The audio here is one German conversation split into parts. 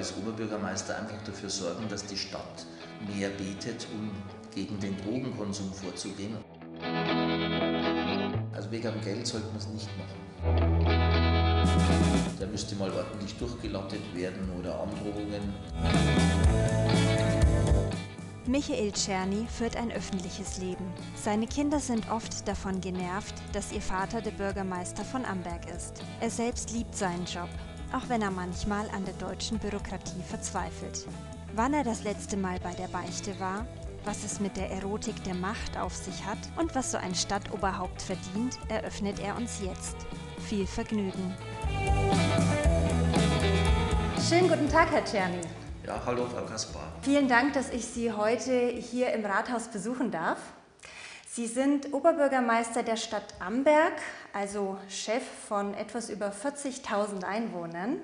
als Oberbürgermeister einfach dafür sorgen, dass die Stadt mehr betet, um gegen den Drogenkonsum vorzugehen. Also wegen dem Geld sollte man es nicht machen. Der müsste mal ordentlich durchgelattet werden oder Androhungen. Michael Czerny führt ein öffentliches Leben. Seine Kinder sind oft davon genervt, dass ihr Vater der Bürgermeister von Amberg ist. Er selbst liebt seinen Job, auch wenn er manchmal an der deutschen Bürokratie verzweifelt. Wann er das letzte Mal bei der Beichte war, was es mit der Erotik der Macht auf sich hat und was so ein Stadtoberhaupt verdient, eröffnet er uns jetzt. Viel Vergnügen. Schönen guten Tag, Herr Czerny. Ja, hallo Frau Kaspar. Vielen Dank, dass ich Sie heute hier im Rathaus besuchen darf. Sie sind Oberbürgermeister der Stadt Amberg, also Chef von etwas über 40.000 Einwohnern.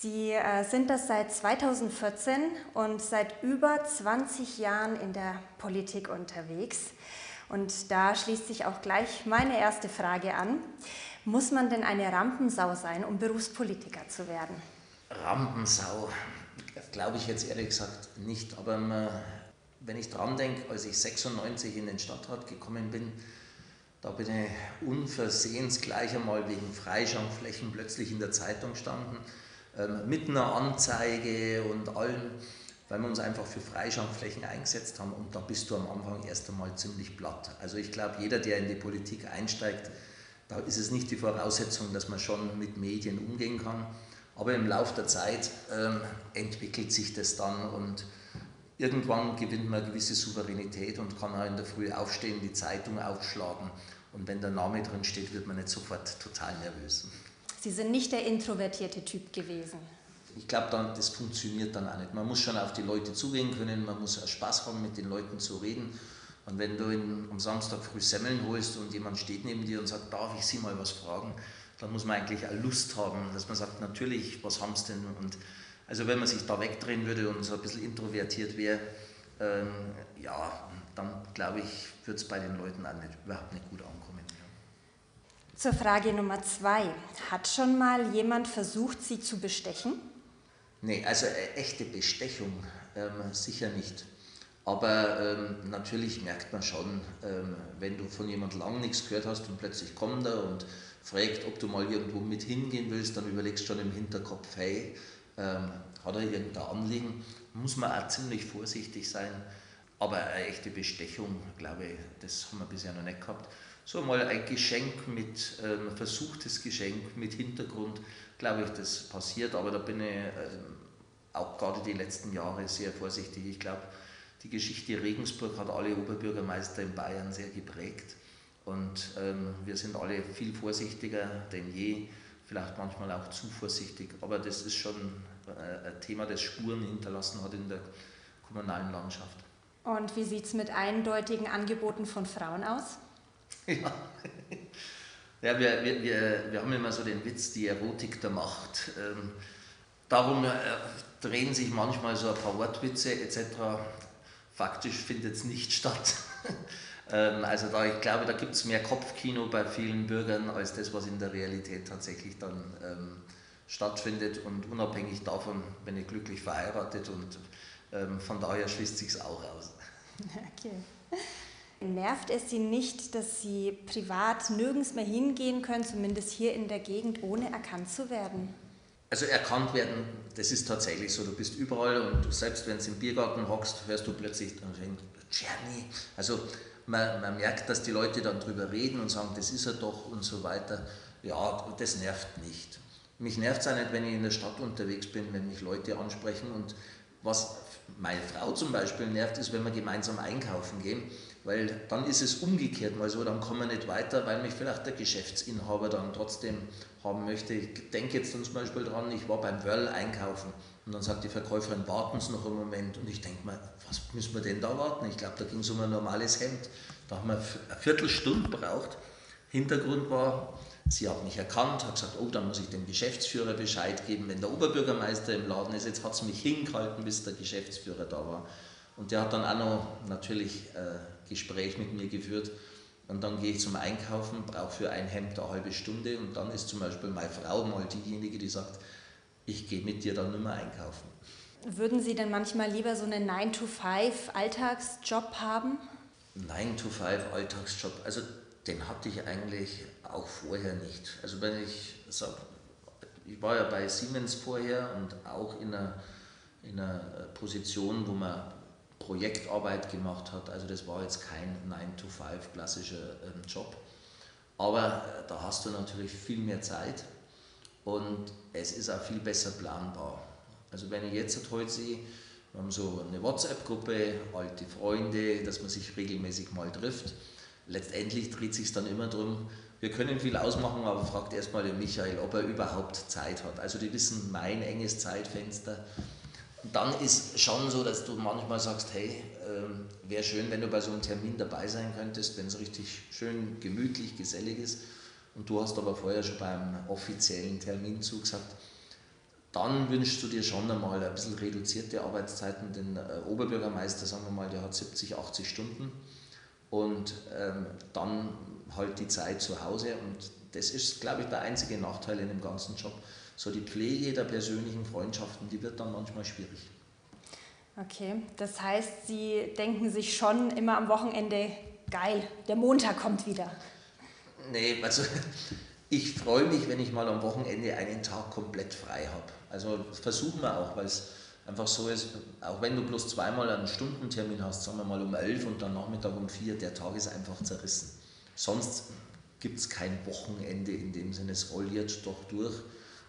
Sie äh, sind das seit 2014 und seit über 20 Jahren in der Politik unterwegs. Und da schließt sich auch gleich meine erste Frage an. Muss man denn eine Rampensau sein, um Berufspolitiker zu werden? Rampensau, glaube ich jetzt ehrlich gesagt nicht. Aber man, wenn ich dran denke, als ich 96 in den Stadtrat gekommen bin, da bin ich unversehens gleich einmal wegen Freischankflächen plötzlich in der Zeitung gestanden, ähm, mit einer Anzeige und allem, weil wir uns einfach für Freischankflächen eingesetzt haben. Und da bist du am Anfang erst einmal ziemlich platt. Also ich glaube, jeder, der in die Politik einsteigt, da ist es nicht die Voraussetzung, dass man schon mit Medien umgehen kann. Aber im Laufe der Zeit ähm, entwickelt sich das dann und irgendwann gewinnt man eine gewisse Souveränität und kann auch in der Früh aufstehen, die Zeitung aufschlagen. Und wenn der Name drin steht, wird man nicht sofort total nervös. Sie sind nicht der introvertierte Typ gewesen. Ich glaube, das funktioniert dann auch nicht. Man muss schon auf die Leute zugehen können, man muss Spaß haben, mit den Leuten zu reden. Und wenn du in, am Samstag früh Semmeln holst und jemand steht neben dir und sagt, darf ich Sie mal was fragen, dann muss man eigentlich auch Lust haben, dass man sagt, natürlich, was haben sie denn? Und also wenn man sich da wegdrehen würde und so ein bisschen introvertiert wäre, ähm, ja, dann glaube ich, würde es bei den Leuten auch nicht, überhaupt nicht gut ankommen. Ja. Zur Frage Nummer zwei. Hat schon mal jemand versucht, Sie zu bestechen? Nee, also äh, echte Bestechung ähm, sicher nicht. Aber ähm, natürlich merkt man schon, ähm, wenn du von jemand lang nichts gehört hast und plötzlich kommt er und fragt, ob du mal irgendwo mit hingehen willst, dann überlegst du schon im Hinterkopf, hey, ähm, hat er irgendein Anliegen? Muss man auch ziemlich vorsichtig sein. Aber eine echte Bestechung, glaube ich, das haben wir bisher noch nicht gehabt. So mal ein Geschenk mit, ähm, versuchtes Geschenk mit Hintergrund, glaube ich, das passiert. Aber da bin ich ähm, auch gerade die letzten Jahre sehr vorsichtig. Ich glaube, die Geschichte Regensburg hat alle Oberbürgermeister in Bayern sehr geprägt. Und ähm, wir sind alle viel vorsichtiger denn je, vielleicht manchmal auch zu vorsichtig. Aber das ist schon äh, ein Thema, das Spuren hinterlassen hat in der kommunalen Landschaft. Und wie sieht es mit eindeutigen Angeboten von Frauen aus? Ja, ja wir, wir, wir, wir haben immer so den Witz, die Erotik der Macht. Ähm, darum äh, drehen sich manchmal so ein paar Wortwitze etc. Faktisch findet es nicht statt. Ähm, also da, ich glaube, da gibt es mehr Kopfkino bei vielen Bürgern als das, was in der Realität tatsächlich dann ähm, stattfindet. Und unabhängig davon bin ich glücklich verheiratet und ähm, von daher schließt sich auch aus. Okay. Nervt es Sie nicht, dass Sie privat nirgends mehr hingehen können, zumindest hier in der Gegend, ohne erkannt zu werden? Also erkannt werden, das ist tatsächlich so. Du bist überall und selbst wenn du im Biergarten hockst, hörst du plötzlich Czerny. Also man, man merkt, dass die Leute dann drüber reden und sagen, das ist er doch und so weiter. Ja, das nervt nicht. Mich nervt es auch nicht, wenn ich in der Stadt unterwegs bin, wenn mich Leute ansprechen. Und was meine Frau zum Beispiel nervt, ist, wenn wir gemeinsam einkaufen gehen, weil dann ist es umgekehrt mal so, dann kommen wir nicht weiter, weil mich vielleicht der Geschäftsinhaber dann trotzdem haben möchte. Ich denke jetzt zum Beispiel dran, ich war beim Wörl einkaufen und dann sagt die Verkäuferin, warten Sie noch einen Moment. Und ich denke mir, was müssen wir denn da warten? Ich glaube, da ging es um ein normales Hemd. Da haben wir eine Viertelstunde gebraucht. Hintergrund war, sie hat mich erkannt, hat gesagt, oh, dann muss ich dem Geschäftsführer Bescheid geben, wenn der Oberbürgermeister im Laden ist. Jetzt hat sie mich hingehalten, bis der Geschäftsführer da war. Und der hat dann auch noch natürlich ein äh, Gespräch mit mir geführt. Und dann gehe ich zum Einkaufen, brauche für ein Hemd eine halbe Stunde und dann ist zum Beispiel meine Frau mal diejenige, die sagt, ich gehe mit dir dann nicht mehr einkaufen. Würden Sie denn manchmal lieber so einen 9-to-5-Alltagsjob haben? 9-to-5-Alltagsjob, also den hatte ich eigentlich auch vorher nicht. Also wenn ich sage, ich war ja bei Siemens vorher und auch in einer, in einer Position, wo man Projektarbeit gemacht hat. Also das war jetzt kein 9-to-5 klassischer ähm, Job. Aber äh, da hast du natürlich viel mehr Zeit und es ist auch viel besser planbar. Also wenn ich jetzt heute sehe, wir haben so eine WhatsApp-Gruppe, alte Freunde, dass man sich regelmäßig mal trifft. Letztendlich dreht sich dann immer darum, wir können viel ausmachen, aber fragt erstmal den Michael, ob er überhaupt Zeit hat. Also die wissen mein enges Zeitfenster. Und dann ist schon so, dass du manchmal sagst, hey, äh, wäre schön, wenn du bei so einem Termin dabei sein könntest, wenn es richtig schön gemütlich, gesellig ist. Und du hast aber vorher schon beim offiziellen Termin zugesagt, dann wünschst du dir schon einmal ein bisschen reduzierte Arbeitszeiten. Den äh, Oberbürgermeister, sagen wir mal, der hat 70, 80 Stunden und ähm, dann halt die Zeit zu Hause. Und das ist, glaube ich, der einzige Nachteil in dem ganzen Job. So die Pflege der persönlichen Freundschaften, die wird dann manchmal schwierig. Okay, das heißt, Sie denken sich schon immer am Wochenende, geil, der Montag kommt wieder. Nee, also ich freue mich, wenn ich mal am Wochenende einen Tag komplett frei habe. Also versuchen wir auch, weil es einfach so ist, auch wenn du bloß zweimal einen Stundentermin hast, sagen wir mal um elf und dann Nachmittag um vier, der Tag ist einfach zerrissen. Sonst gibt es kein Wochenende in dem Sinne, es rolliert doch durch.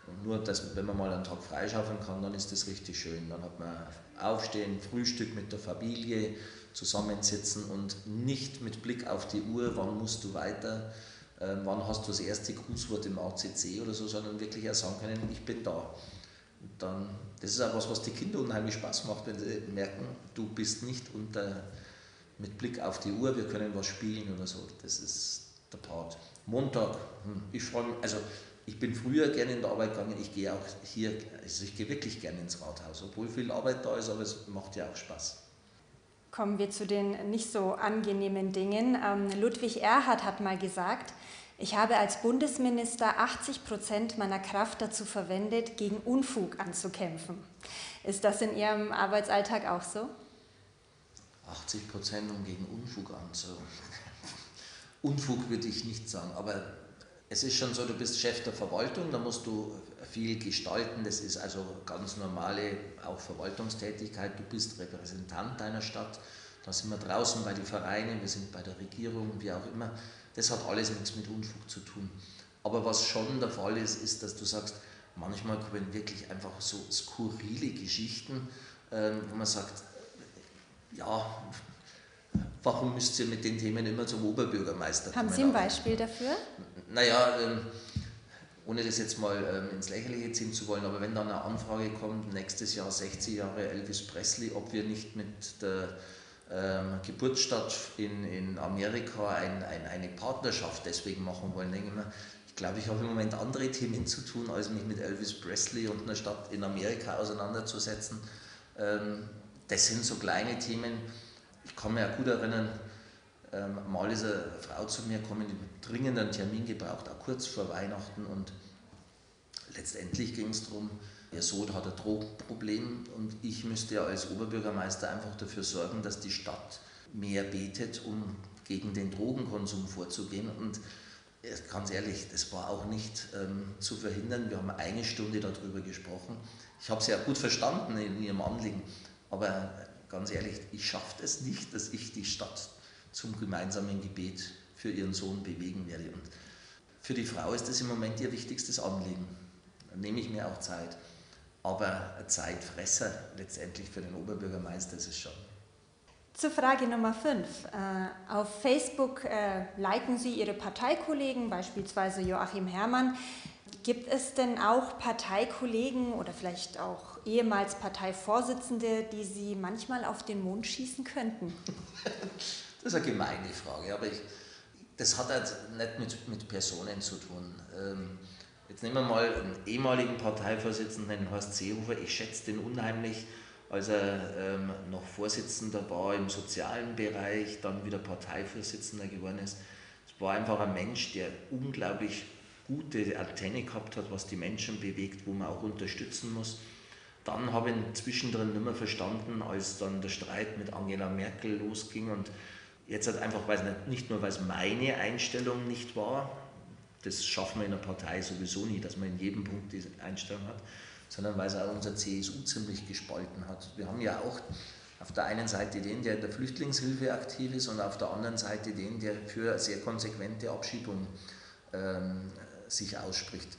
Und nur, dass, wenn man mal einen Tag freischaufeln kann, dann ist das richtig schön. Dann hat man Aufstehen, Frühstück mit der Familie, zusammensitzen und nicht mit Blick auf die Uhr, wann musst du weiter, wann hast du das erste Grußwort im ACC oder so, sondern wirklich auch sagen können, ich bin da. Und dann, das ist auch was, was die Kinder unheimlich Spaß macht, wenn sie merken, du bist nicht unter, mit Blick auf die Uhr, wir können was spielen oder so. Das ist der Part. Montag, hm, ich freue mich, also ich bin früher gerne in der Arbeit gegangen, ich gehe auch hier, also ich gehe wirklich gerne ins Rathaus, obwohl viel Arbeit da ist, aber es macht ja auch Spaß. Kommen wir zu den nicht so angenehmen Dingen. Ähm, Ludwig Erhard hat mal gesagt, ich habe als Bundesminister 80 Prozent meiner Kraft dazu verwendet, gegen Unfug anzukämpfen. Ist das in Ihrem Arbeitsalltag auch so? 80 Prozent, um gegen Unfug anzukämpfen. Unfug würde ich nicht sagen, aber es ist schon so, du bist Chef der Verwaltung, da musst du viel gestalten, das ist also ganz normale auch Verwaltungstätigkeit, du bist Repräsentant deiner Stadt, da sind wir draußen bei den Vereinen, wir sind bei der Regierung, wie auch immer. Das hat alles nichts mit Unfug zu tun. Aber was schon der Fall ist, ist, dass du sagst, manchmal kommen wirklich einfach so skurrile Geschichten, ähm, wo man sagt, ja, warum müsst ihr mit den Themen immer zum Oberbürgermeister kommen? Haben Sie ein Beispiel dafür? Naja, ähm, ohne das jetzt mal ähm, ins Lächerliche ziehen zu wollen, aber wenn dann eine Anfrage kommt, nächstes Jahr 60 Jahre Elvis Presley, ob wir nicht mit der ähm, Geburtsstadt in, in Amerika ein, ein, eine Partnerschaft deswegen machen wollen, denke ich mir, ich glaube, ich habe im Moment andere Themen zu tun, als mich mit Elvis Presley und einer Stadt in Amerika auseinanderzusetzen. Ähm, das sind so kleine Themen. Ich kann mich auch gut erinnern, ähm, mal ist eine Frau zu mir gekommen, die dringend einen Termin gebraucht, auch kurz vor Weihnachten und letztendlich ging es darum, ihr Sohn hat ein Drogenproblem und ich müsste ja als Oberbürgermeister einfach dafür sorgen, dass die Stadt mehr betet, um gegen den Drogenkonsum vorzugehen. Und ganz ehrlich, das war auch nicht ähm, zu verhindern. Wir haben eine Stunde darüber gesprochen. Ich habe sie ja gut verstanden in ihrem Anliegen, aber ganz ehrlich, ich schaffe es nicht, dass ich die Stadt zum gemeinsamen Gebet für ihren Sohn bewegen werde. Und für die Frau ist das im Moment ihr wichtigstes Anliegen. Da nehme ich mir auch Zeit. Aber ein Zeitfresser letztendlich für den Oberbürgermeister ist es schon. Zur Frage Nummer 5. Äh, auf Facebook äh, liken Sie Ihre Parteikollegen, beispielsweise Joachim Herrmann. Gibt es denn auch Parteikollegen oder vielleicht auch ehemals Parteivorsitzende, die Sie manchmal auf den Mond schießen könnten? das ist eine gemeine Frage, aber ich, das hat halt nicht mit, mit Personen zu tun. Ähm, Jetzt nehmen wir mal einen ehemaligen Parteivorsitzenden, Horst Seehofer. Ich schätze den unheimlich, als er ähm, noch Vorsitzender war im sozialen Bereich, dann wieder Parteivorsitzender geworden ist. Es war einfach ein Mensch, der unglaublich gute Antenne gehabt hat, was die Menschen bewegt, wo man auch unterstützen muss. Dann habe ich zwischendrin nicht mehr verstanden, als dann der Streit mit Angela Merkel losging und jetzt halt einfach, weil nicht nur, weil es meine Einstellung nicht war, das schaffen wir in der Partei sowieso nie, dass man in jedem Punkt diese Einstellung hat, sondern weil es auch unser CSU ziemlich gespalten hat. Wir haben ja auch auf der einen Seite den, der in der Flüchtlingshilfe aktiv ist und auf der anderen Seite den, der für sehr konsequente Abschiebung ähm, sich ausspricht.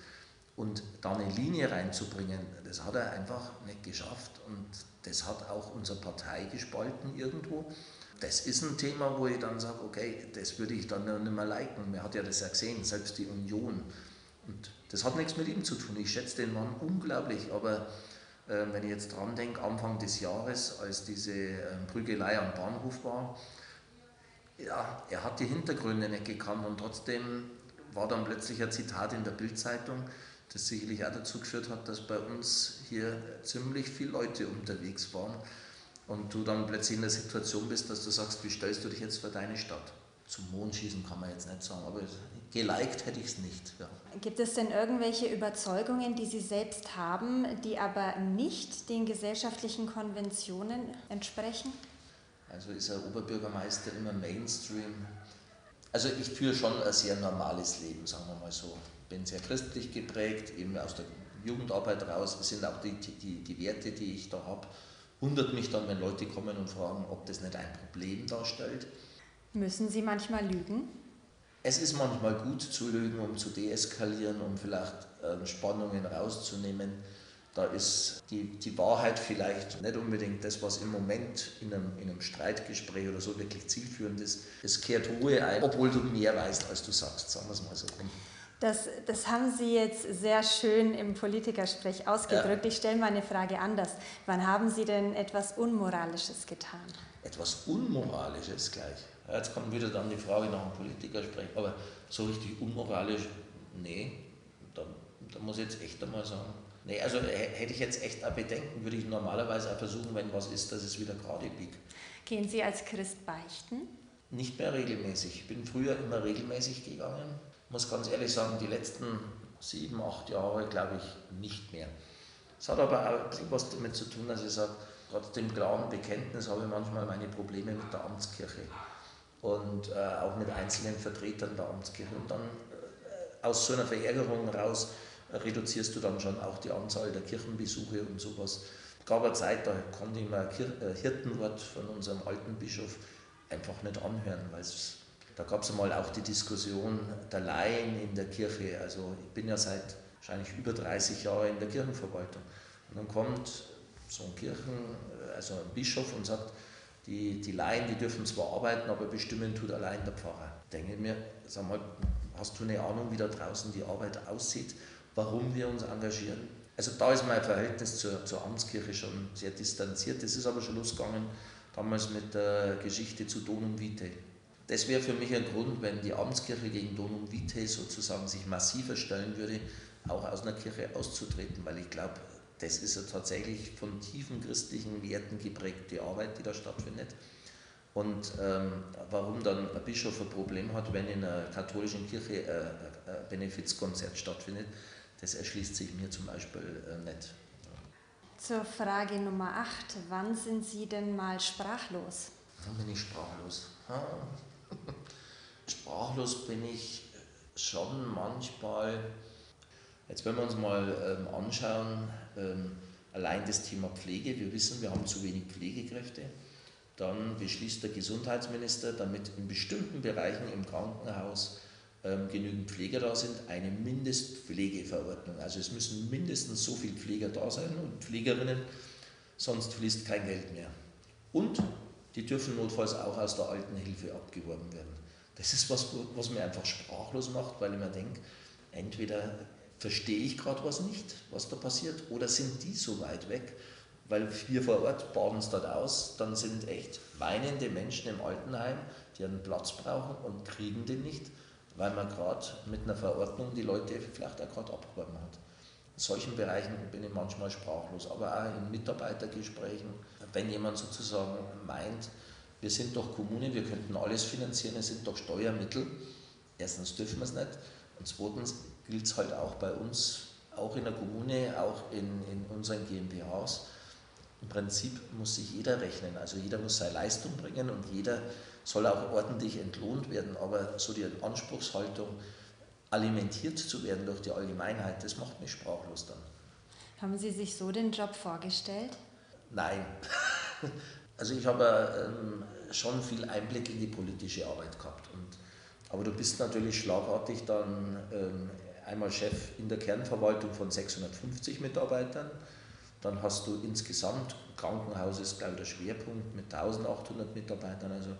Und da eine Linie reinzubringen, das hat er einfach nicht geschafft und das hat auch unsere Partei gespalten irgendwo. Das ist ein Thema, wo ich dann sage, okay, das würde ich dann nicht mehr liken. Man hat ja das ja gesehen, selbst die Union. Und das hat nichts mit ihm zu tun. Ich schätze den Mann unglaublich, aber äh, wenn ich jetzt dran denke, Anfang des Jahres, als diese äh, Prügelei am Bahnhof war, ja, er hat die Hintergründe nicht gekannt und trotzdem war dann plötzlich ein Zitat in der Bildzeitung, das sicherlich auch dazu geführt hat, dass bei uns hier ziemlich viele Leute unterwegs waren und du dann plötzlich in der Situation bist, dass du sagst, wie stellst du dich jetzt für deine Stadt? Zum Mond schießen kann man jetzt nicht sagen, aber geliked hätte ich es nicht. Ja. Gibt es denn irgendwelche Überzeugungen, die Sie selbst haben, die aber nicht den gesellschaftlichen Konventionen entsprechen? Also ist ein Oberbürgermeister immer Mainstream also ich führe schon ein sehr normales Leben, sagen wir mal so. Bin sehr christlich geprägt, eben aus der Jugendarbeit raus sind auch die, die, die Werte, die ich da habe. Wundert mich dann, wenn Leute kommen und fragen, ob das nicht ein Problem darstellt. Müssen Sie manchmal lügen? Es ist manchmal gut zu lügen, um zu deeskalieren, um vielleicht äh, Spannungen rauszunehmen da ist die, die Wahrheit vielleicht nicht unbedingt das, was im Moment in einem, in einem Streitgespräch oder so wirklich zielführend ist. Es kehrt Ruhe ein, obwohl du mehr weißt, als du sagst, sagen wir es mal so. Das, das haben Sie jetzt sehr schön im Politikersprech ausgedrückt. Ja. Ich stelle mal eine Frage anders. Wann haben Sie denn etwas Unmoralisches getan? Etwas Unmoralisches gleich. Jetzt kommt wieder dann die Frage nach dem Politikersprech. Aber so richtig unmoralisch, nee, da, da muss ich jetzt echt einmal sagen, Nee, also hätte ich jetzt echt ein Bedenken, würde ich normalerweise auch versuchen, wenn was ist, dass es wieder gerade biegt. Gehen Sie als Christ beichten? Nicht mehr regelmäßig. Ich bin früher immer regelmäßig gegangen. Muss ganz ehrlich sagen, die letzten sieben, acht Jahre glaube ich nicht mehr. Es hat aber auch was damit zu tun, dass ich sage, trotz dem klaren Bekenntnis habe ich manchmal meine Probleme mit der Amtskirche und äh, auch mit einzelnen Vertretern der Amtskirche. Und dann äh, aus so einer Verärgerung raus reduzierst du dann schon auch die Anzahl der Kirchenbesuche und sowas. Es gab eine Zeit, da konnte ich mir ein Hirtenwort von unserem alten Bischof einfach nicht anhören, weil da gab es einmal auch die Diskussion der Laien in der Kirche. Also ich bin ja seit wahrscheinlich über 30 Jahren in der Kirchenverwaltung. Und dann kommt so ein Kirchen, also ein Bischof und sagt, die, die Laien, die dürfen zwar arbeiten, aber bestimmen tut allein der Pfarrer. Denke ich mir, sag mal, hast du eine Ahnung, wie da draußen die Arbeit aussieht? warum wir uns engagieren. Also da ist mein Verhältnis zur, zur Amtskirche schon sehr distanziert. Das ist aber schon losgegangen damals mit der Geschichte zu Donum Vitae. Das wäre für mich ein Grund, wenn die Amtskirche gegen Donum Vitae sozusagen sich massiver stellen würde, auch aus einer Kirche auszutreten, weil ich glaube, das ist ja tatsächlich von tiefen christlichen Werten geprägte Arbeit, die da stattfindet. Und ähm, warum dann ein Bischof ein Problem hat, wenn in einer katholischen Kirche ein Benefizkonzert stattfindet, das erschließt sich mir zum Beispiel äh, nicht. Zur Frage Nummer 8. Wann sind Sie denn mal sprachlos? Wann bin ich sprachlos? Sprachlos bin ich schon manchmal. Jetzt wenn wir uns mal ähm, anschauen, ähm, allein das Thema Pflege. Wir wissen, wir haben zu wenig Pflegekräfte. Dann beschließt der Gesundheitsminister, damit in bestimmten Bereichen im Krankenhaus ähm, genügend Pfleger da sind, eine Mindestpflegeverordnung. Also es müssen mindestens so viele Pfleger da sein und Pflegerinnen, sonst fließt kein Geld mehr. Und die dürfen notfalls auch aus der Altenhilfe abgeworben werden. Das ist was, was mir einfach sprachlos macht, weil ich mir denke, entweder verstehe ich gerade was nicht, was da passiert, oder sind die so weit weg, weil wir vor Ort baden es dort aus, dann sind echt weinende Menschen im Altenheim, die einen Platz brauchen und kriegen den nicht weil man gerade mit einer Verordnung die Leute vielleicht auch gerade abgeworben hat. In solchen Bereichen bin ich manchmal sprachlos, aber auch in Mitarbeitergesprächen, wenn jemand sozusagen meint, wir sind doch Kommune, wir könnten alles finanzieren, es sind doch Steuermittel. Erstens dürfen wir es nicht und zweitens gilt es halt auch bei uns, auch in der Kommune, auch in, in unseren GmbHs. Im Prinzip muss sich jeder rechnen, also jeder muss seine Leistung bringen und jeder soll auch ordentlich entlohnt werden, aber so die Anspruchshaltung, alimentiert zu werden durch die Allgemeinheit, das macht mich sprachlos dann. Haben Sie sich so den Job vorgestellt? Nein. Also ich habe ähm, schon viel Einblick in die politische Arbeit gehabt. Und, aber du bist natürlich schlagartig dann ähm, einmal Chef in der Kernverwaltung von 650 Mitarbeitern. Dann hast du insgesamt, Krankenhaus ist glaube ich der Schwerpunkt mit 1800 Mitarbeitern. Also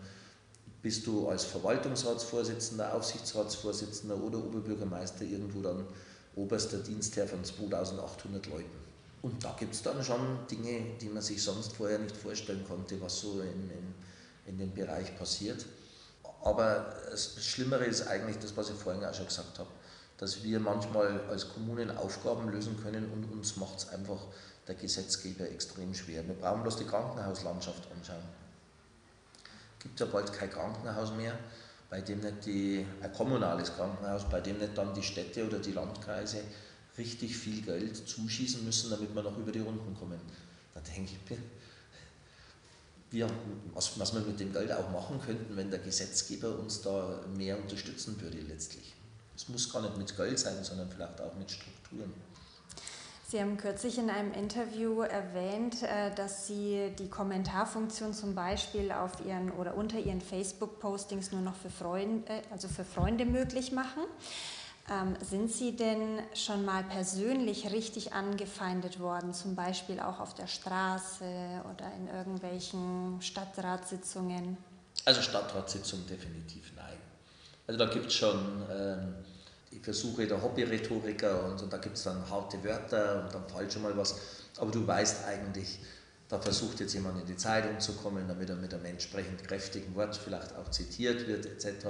bist du als Verwaltungsratsvorsitzender, Aufsichtsratsvorsitzender oder Oberbürgermeister irgendwo dann oberster Dienstherr von 2800 Leuten. Und da gibt es dann schon Dinge, die man sich sonst vorher nicht vorstellen konnte, was so in, in, in dem Bereich passiert. Aber das Schlimmere ist eigentlich das, was ich vorhin auch schon gesagt habe, dass wir manchmal als Kommunen Aufgaben lösen können und uns macht es einfach der Gesetzgeber extrem schwer. Wir brauchen bloß die Krankenhauslandschaft anschauen. Es gibt ja bald kein Krankenhaus mehr, bei dem nicht die, ein kommunales Krankenhaus, bei dem nicht dann die Städte oder die Landkreise richtig viel Geld zuschießen müssen, damit wir noch über die Runden kommen. Da denke ich mir, wir, was, was wir mit dem Geld auch machen könnten, wenn der Gesetzgeber uns da mehr unterstützen würde letztlich. Es muss gar nicht mit Geld sein, sondern vielleicht auch mit Strukturen. Sie haben kürzlich in einem Interview erwähnt, äh, dass Sie die Kommentarfunktion zum Beispiel auf Ihren oder unter Ihren Facebook-Postings nur noch für Freunde, also für Freunde möglich machen. Ähm, sind Sie denn schon mal persönlich richtig angefeindet worden, zum Beispiel auch auf der Straße oder in irgendwelchen Stadtratssitzungen? Also Stadtratssitzungen definitiv nein. Also da gibt es schon ähm, Versuche der Hobby-Rhetoriker und, und da gibt es dann harte Wörter und dann fällt schon mal was. Aber du weißt eigentlich, da versucht jetzt jemand in die Zeitung zu kommen, damit er mit einem entsprechend kräftigen Wort vielleicht auch zitiert wird etc.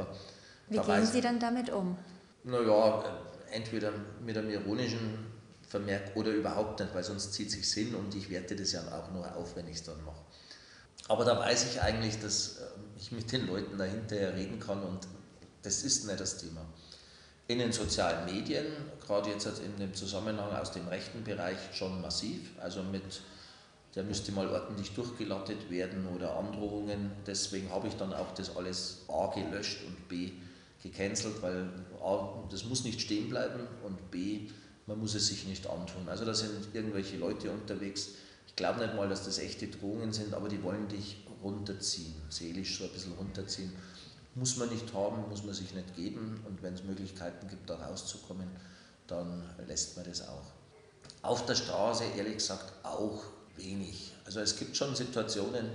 Wie da gehen Sie dann damit um? Naja, entweder mit einem ironischen Vermerk oder überhaupt nicht, weil sonst zieht sich hin und ich werte das ja auch nur auf, wenn ich es dann mache. Aber da weiß ich eigentlich, dass äh, ich mit den Leuten dahinter reden kann und das ist nicht das Thema. In den sozialen Medien, gerade jetzt in dem Zusammenhang aus dem rechten Bereich schon massiv, also mit der müsste mal ordentlich durchgelattet werden oder Androhungen. Deswegen habe ich dann auch das alles A gelöscht und B gecancelt, weil A, das muss nicht stehen bleiben und B, man muss es sich nicht antun. Also da sind irgendwelche Leute unterwegs, ich glaube nicht mal, dass das echte Drohungen sind, aber die wollen dich runterziehen, seelisch so ein bisschen runterziehen. Muss man nicht haben, muss man sich nicht geben und wenn es Möglichkeiten gibt, da rauszukommen, dann lässt man das auch. Auf der Straße, ehrlich gesagt, auch wenig. Also es gibt schon Situationen,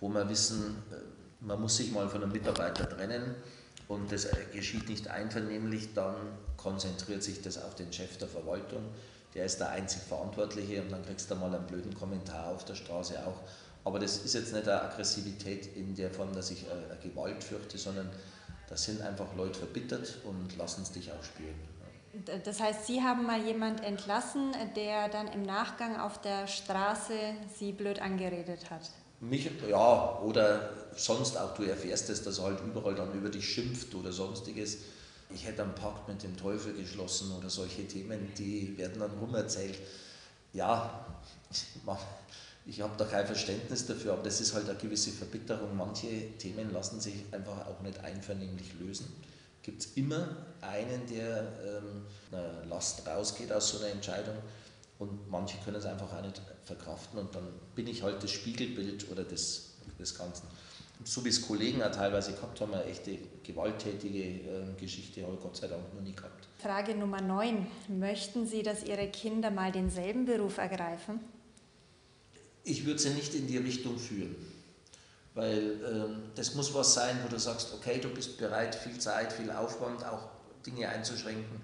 wo wir wissen, äh, man muss sich mal von einem Mitarbeiter trennen und das geschieht nicht einvernehmlich, dann konzentriert sich das auf den Chef der Verwaltung. Der ist der einzig Verantwortliche und dann kriegst du mal einen blöden Kommentar auf der Straße auch. Aber das ist jetzt nicht eine Aggressivität in der Form, dass ich eine Gewalt fürchte, sondern da sind einfach Leute verbittert und lassen es dich auch spüren. Das heißt, Sie haben mal jemand entlassen, der dann im Nachgang auf der Straße Sie blöd angeredet hat? Mich, ja, oder sonst auch, du erfährst es, dass er halt überall dann über dich schimpft oder sonstiges. Ich hätte einen Pakt mit dem Teufel geschlossen oder solche Themen, die werden dann rumerzählt. Ja, ich habe da kein Verständnis dafür, aber das ist halt eine gewisse Verbitterung. Manche Themen lassen sich einfach auch nicht einvernehmlich lösen. Gibt es immer einen, der ähm, eine Last rausgeht aus so einer Entscheidung und manche können es einfach auch nicht verkraften und dann bin ich halt das Spiegelbild oder des, des Ganzen. So wie es Kollegen auch teilweise gehabt haben, eine echte gewalttätige äh, Geschichte habe ich Gott sei Dank noch nie gehabt. Frage Nummer 9. Möchten Sie, dass Ihre Kinder mal denselben Beruf ergreifen? Ich würde sie nicht in die Richtung führen, weil ähm, das muss was sein, wo du sagst, okay, du bist bereit, viel Zeit, viel Aufwand, auch Dinge einzuschränken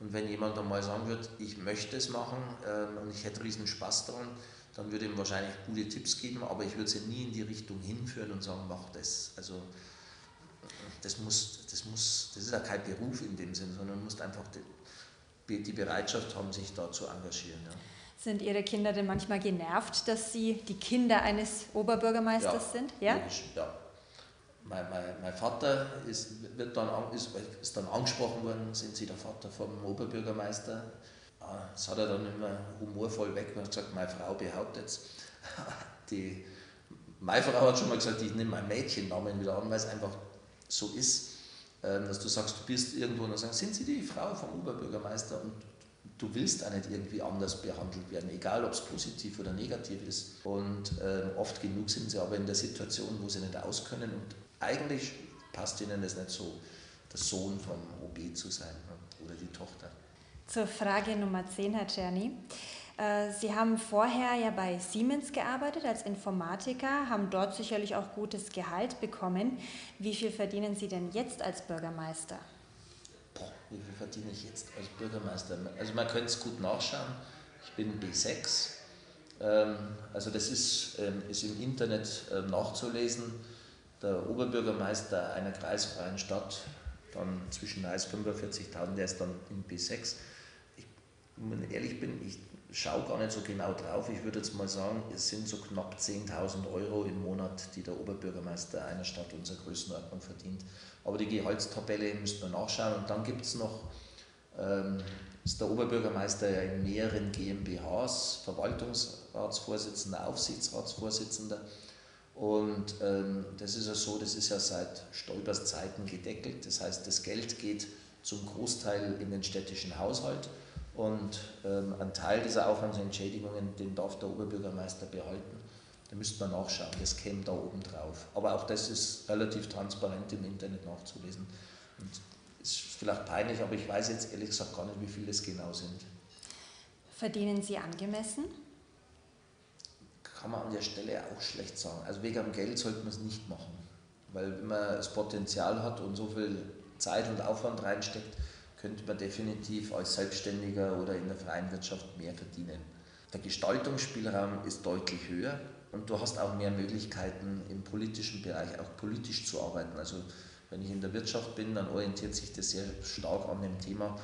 und wenn jemand einmal sagen wird, ich möchte es machen ähm, und ich hätte riesen Spaß daran, dann würde ihm wahrscheinlich gute Tipps geben, aber ich würde sie nie in die Richtung hinführen und sagen, mach das. Also das muss, das muss, das ist ja kein Beruf in dem Sinn, sondern man muss einfach die, die Bereitschaft haben, sich da zu engagieren. Ja. Sind Ihre Kinder denn manchmal genervt, dass Sie die Kinder eines Oberbürgermeisters ja, sind? Ja? Logisch, ja. Mein, mein, mein Vater ist, wird dann, ist, ist dann angesprochen worden, sind Sie der Vater vom Oberbürgermeister? Ah, das hat er dann immer humorvoll weg und gesagt, meine Frau behauptet es. Die, meine Frau hat schon mal gesagt, ich nehme meinen Mädchennamen wieder an, weil es einfach so ist, ähm, dass du sagst, du bist irgendwo und dann sagen, sind Sie die Frau vom Oberbürgermeister? Und du willst auch nicht irgendwie anders behandelt werden, egal ob es positiv oder negativ ist. Und ähm, oft genug sind sie aber in der Situation, wo sie nicht auskönnen und eigentlich passt ihnen das nicht so, der Sohn vom OB zu sein ne? oder die Tochter. Zur Frage Nummer 10, Herr Czerny. Äh, sie haben vorher ja bei Siemens gearbeitet als Informatiker, haben dort sicherlich auch gutes Gehalt bekommen. Wie viel verdienen Sie denn jetzt als Bürgermeister? Boah, wie viel verdiene ich jetzt als Bürgermeister? Also man könnte es gut nachschauen. Ich bin B6. Ähm, also das ist, ähm, ist im Internet ähm, nachzulesen. Der Oberbürgermeister einer kreisfreien Stadt, dann zwischen 45.000, der ist dann im B6. Ich, wenn ich ehrlich bin, ich schaue gar nicht so genau drauf. Ich würde jetzt mal sagen, es sind so knapp 10.000 Euro im Monat, die der Oberbürgermeister einer Stadt unserer Größenordnung verdient. Aber die Gehaltstabelle müsste man nachschauen. Und dann gibt es noch, ähm, ist der Oberbürgermeister ja in mehreren GmbHs, Verwaltungsratsvorsitzender, Aufsichtsratsvorsitzender. Und ähm, das ist ja so, das ist ja seit Stoibers Zeiten gedeckelt. Das heißt, das Geld geht zum Großteil in den städtischen Haushalt und ähm, ein Teil dieser Aufwandsentschädigungen, den darf der Oberbürgermeister behalten. Da müsste man nachschauen, das käme da oben drauf. Aber auch das ist relativ transparent im Internet nachzulesen. Und ist vielleicht peinlich, aber ich weiß jetzt ehrlich gesagt gar nicht, wie viele es genau sind. Verdienen Sie angemessen? Kann man an der Stelle auch schlecht sagen. Also wegen dem Geld sollte man es nicht machen. Weil wenn man das Potenzial hat und so viel Zeit und Aufwand reinsteckt, könnte man definitiv als Selbstständiger oder in der freien Wirtschaft mehr verdienen. Der Gestaltungsspielraum ist deutlich höher und du hast auch mehr Möglichkeiten im politischen Bereich, auch politisch zu arbeiten. Also wenn ich in der Wirtschaft bin, dann orientiert sich das sehr stark an dem Thema,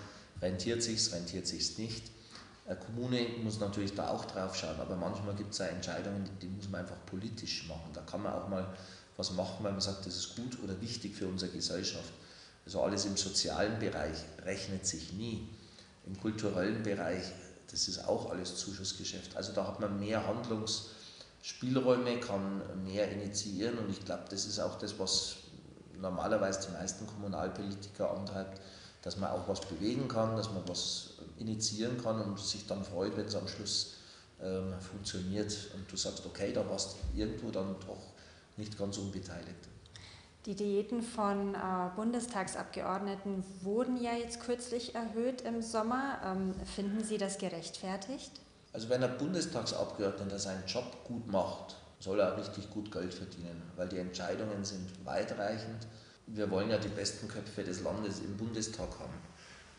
rentiert sich rentiert sich nicht. Eine Kommune muss natürlich da auch drauf schauen, aber manchmal gibt es auch Entscheidungen, die muss man einfach politisch machen. Da kann man auch mal was machen, weil man sagt, das ist gut oder wichtig für unsere Gesellschaft. Also alles im sozialen Bereich rechnet sich nie. Im kulturellen Bereich, das ist auch alles Zuschussgeschäft. Also da hat man mehr Handlungsspielräume, kann mehr initiieren und ich glaube, das ist auch das, was normalerweise die meisten Kommunalpolitiker antreibt, dass man auch was bewegen kann, dass man was initiieren kann und sich dann freut, wenn es am Schluss ähm, funktioniert und du sagst, okay, da warst du irgendwo dann doch nicht ganz unbeteiligt. Die Diäten von äh, Bundestagsabgeordneten wurden ja jetzt kürzlich erhöht im Sommer. Ähm, finden Sie das gerechtfertigt? Also wenn ein Bundestagsabgeordneter seinen Job gut macht, soll er richtig gut Geld verdienen, weil die Entscheidungen sind weitreichend. Wir wollen ja die besten Köpfe des Landes im Bundestag haben.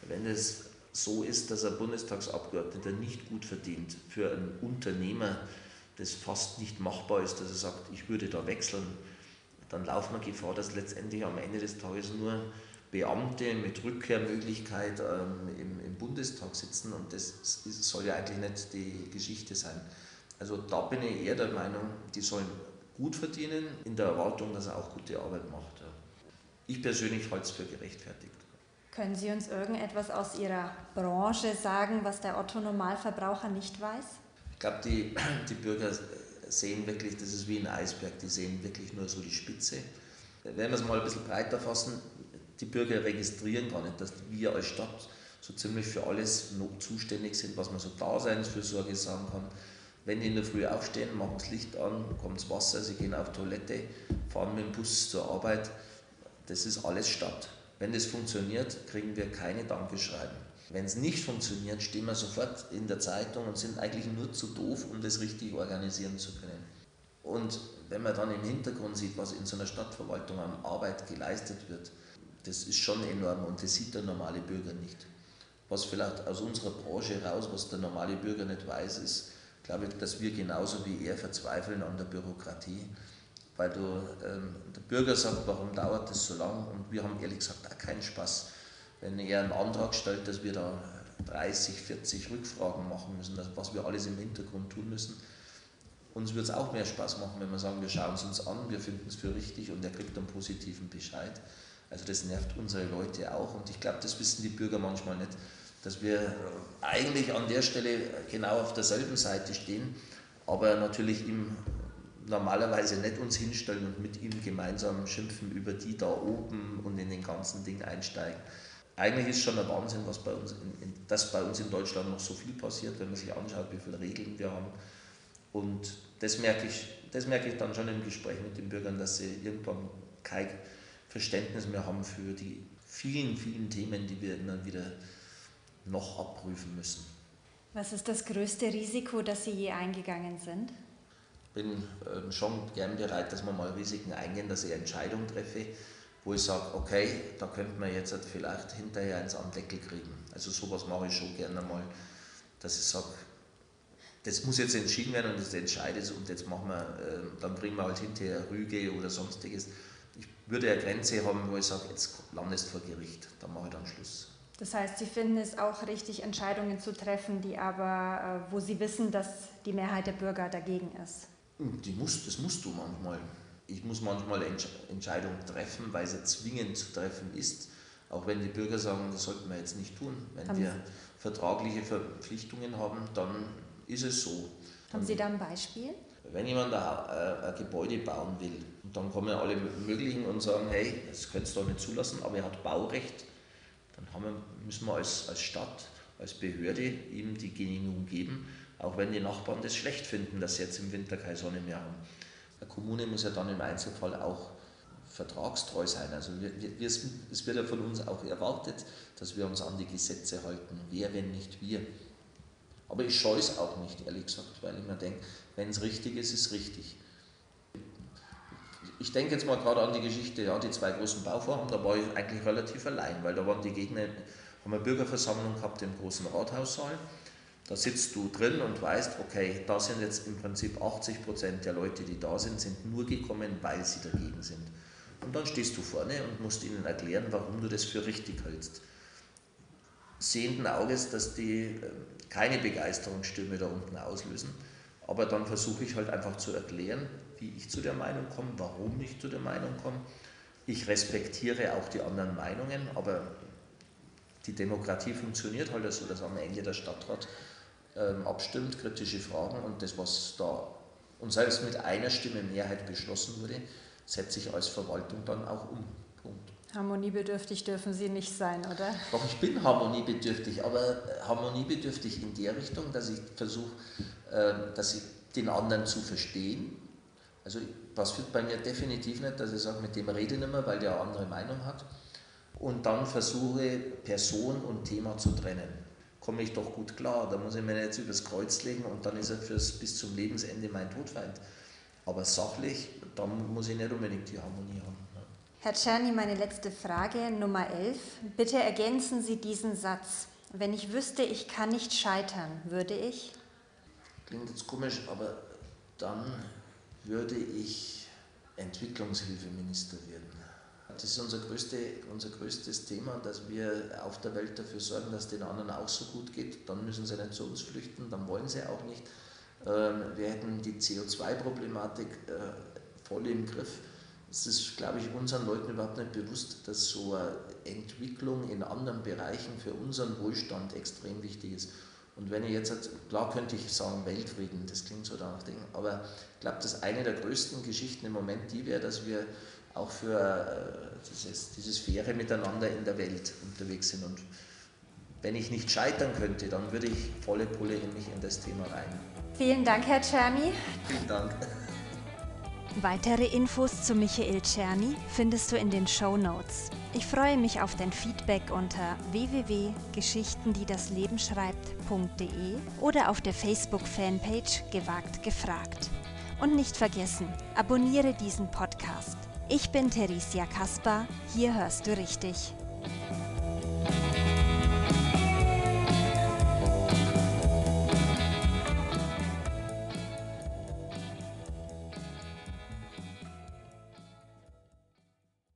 Wenn es so ist, dass ein Bundestagsabgeordneter nicht gut verdient für einen Unternehmer, das fast nicht machbar ist, dass er sagt, ich würde da wechseln, dann laufen wir Gefahr, dass letztendlich am Ende des Tages nur Beamte mit Rückkehrmöglichkeit ähm, im, im, Bundestag sitzen und das ist, soll ja eigentlich nicht die Geschichte sein. Also da bin ich eher der Meinung, die sollen gut verdienen, in der Erwartung, dass er auch gute Arbeit macht. Ich persönlich halte es für gerechtfertigt. Können Sie uns irgendetwas aus Ihrer Branche sagen, was der Otto-Normalverbraucher nicht weiß? Ich glaube, die, die Bürger sehen wirklich, das ist wie ein Eisberg, die sehen wirklich nur so die Spitze. Wenn wir es mal ein bisschen breiter fassen, die Bürger registrieren gar nicht, dass wir als Stadt so ziemlich für alles zuständig sind, was man so Daseinsfürsorge sagen kann. Wenn die in der Früh aufstehen, machen das Licht an, kommt das Wasser, sie gehen auf Toilette, fahren mit dem Bus zur Arbeit, das ist alles Stadt. Wenn das funktioniert, kriegen wir keine Dankeschreiben. Wenn es nicht funktioniert, stehen wir sofort in der Zeitung und sind eigentlich nur zu doof, um das richtig organisieren zu können. Und wenn man dann im Hintergrund sieht, was in so einer Stadtverwaltung an Arbeit geleistet wird, das ist schon enorm und das sieht der normale Bürger nicht. Was vielleicht aus unserer Branche raus, was der normale Bürger nicht weiß, ist, glaube ich, dass wir genauso wie er verzweifeln an der Bürokratie. Weil du, ähm, der Bürger sagt, warum dauert das so lang? Und wir haben ehrlich gesagt auch keinen Spaß wenn er einen Antrag stellt, dass wir da 30, 40 Rückfragen machen müssen, was wir alles im Hintergrund tun müssen. uns würde es auch mehr Spaß machen, wenn wir sagen, wir schauen es uns an, wir finden es für richtig und er kriegt einen positiven Bescheid. Also das nervt unsere Leute auch und ich glaube, das wissen die Bürger manchmal nicht, dass wir eigentlich an der Stelle genau auf derselben Seite stehen, aber natürlich ihm normalerweise nicht uns hinstellen und mit ihm gemeinsam schimpfen über die da oben und in den ganzen Ding einsteigen. Eigentlich ist schon ein Wahnsinn, was bei uns in, in, dass bei uns in Deutschland noch so viel passiert, wenn man sich anschaut, wie viele Regeln wir haben. Und das merke ich, das merke ich dann schon im Gespräch mit den Bürgern, dass sie irgendwann kein Verständnis mehr haben für die vielen, vielen Themen, die wir immer wieder noch abprüfen müssen. Was ist das größte Risiko, das Sie je eingegangen sind? Bin ähm, schon gern bereit, dass wir mal Risiken eingehen, dass ich eine Entscheidung treffe, wo ich sage, okay, da könnte man jetzt halt vielleicht hinterher eins am Deckel kriegen. Also sowas mache ich schon gerne mal, dass ich sage, das muss jetzt entschieden werden und das entscheidet und jetzt machen wir, äh, dann bringen wir halt hinterher Rüge oder sonstiges. Ich würde eine Grenze haben, wo ich sage, jetzt landest vor Gericht, dann mache ich dann Schluss. Das heißt, Sie finden es auch richtig, Entscheidungen zu treffen, die aber, äh, wo Sie wissen, dass die Mehrheit der Bürger dagegen ist. Die muss, das musst du manchmal. Ich muss manchmal Entscheidungen treffen, weil sie zwingend zu treffen ist. Auch wenn die Bürger sagen, das sollten wir jetzt nicht tun. Wenn haben wir vertragliche Verpflichtungen haben, dann ist es so. Haben Sie da ein Beispiel? Wenn jemand ein, äh, ein Gebäude bauen will, dann kommen alle möglichen und sagen, hey, das könntest du doch nicht zulassen, aber er hat Baurecht, dann wir, müssen wir als, als Stadt, als Behörde ihm die Genehmigung geben auch wenn die Nachbarn das schlecht finden, dass sie jetzt im Winter keine Sonne mehr haben. Eine Kommune muss ja dann im Einzelfall auch vertragstreu sein. Also wir, wir, es wird ja von uns auch erwartet, dass wir uns an die Gesetze halten. Wer, wenn nicht wir? Aber ich scheue es auch nicht, ehrlich gesagt, weil ich mir denke, wenn es richtig ist, ist es richtig. Ich denke jetzt mal gerade an die Geschichte, ja, die zwei großen Bauvorhaben, da war ich eigentlich relativ allein, weil da waren die Gegner, haben eine Bürgerversammlung gehabt im großen Rathaussaal da sitzt du drin und weißt, okay, da sind jetzt im Prinzip 80 Prozent der Leute, die da sind, sind nur gekommen, weil sie dagegen sind. Und dann stehst du vorne und musst ihnen erklären, warum du das für richtig hältst. Sehenden Auges, dass die äh, keine Begeisterungsstürme da unten auslösen. Aber dann versuche ich halt einfach zu erklären, wie ich zu der Meinung komme, warum ich zu der Meinung komme. Ich respektiere auch die anderen Meinungen, aber die Demokratie funktioniert halt so, dass am Ende der Stadtrat ähm, abstimmt, kritische Fragen und das, was da und selbst mit einer Stimme Mehrheit beschlossen wurde, setze ich als Verwaltung dann auch um. Punkt. Harmoniebedürftig dürfen Sie nicht sein, oder? Doch, ich bin harmoniebedürftig, aber äh, harmoniebedürftig in der Richtung, dass ich versuche, äh, dass ich den anderen zu verstehen. Also passiert bei mir definitiv nicht, dass ich sage, mit dem rede ich nicht mehr, weil der eine andere Meinung hat. Und dann versuche, Person und Thema zu trennen komme ich doch gut klar. Da muss ich mir jetzt übers Kreuz legen und dann ist er fürs, bis zum Lebensende mein Todfeind. Aber sachlich, da muss ich nicht unbedingt die Harmonie haben. Ne? Herr Czerny, meine letzte Frage, Nummer 11. Bitte ergänzen Sie diesen Satz. Wenn ich wüsste, ich kann nicht scheitern, würde ich? Klingt jetzt komisch, aber dann würde ich Entwicklungshilfeminister werden. Das ist unser, größte, unser größtes Thema, dass wir auf der Welt dafür sorgen, dass den anderen auch so gut geht. Dann müssen sie nicht zu uns flüchten, dann wollen sie auch nicht. Ähm, wir hätten die CO2-Problematik äh, voll im Griff. Es ist, glaube ich, unseren Leuten überhaupt nicht bewusst, dass so eine Entwicklung in anderen Bereichen für unseren Wohlstand extrem wichtig ist. Und wenn ich jetzt, klar könnte ich sagen Weltfrieden, das klingt so danach, aber ich glaube, dass eine der größten Geschichten im Moment die wäre, dass wir auch für äh, dieses, dieses faire Miteinander in der Welt unterwegs sind. Und wenn ich nicht scheitern könnte, dann würde ich volle Pulle in mich in das Thema rein. Vielen Dank, Herr Czerny. Vielen Dank. Weitere Infos zu Michael Czerny findest du in den Show Notes. Ich freue mich auf dein Feedback unter www.geschichten, die das Leben schreibt.de oder auf der Facebook-Fanpage Gewagt gefragt. Und nicht vergessen, abonniere diesen Podcast. Ich bin Theresia Kasper, hier hörst du richtig.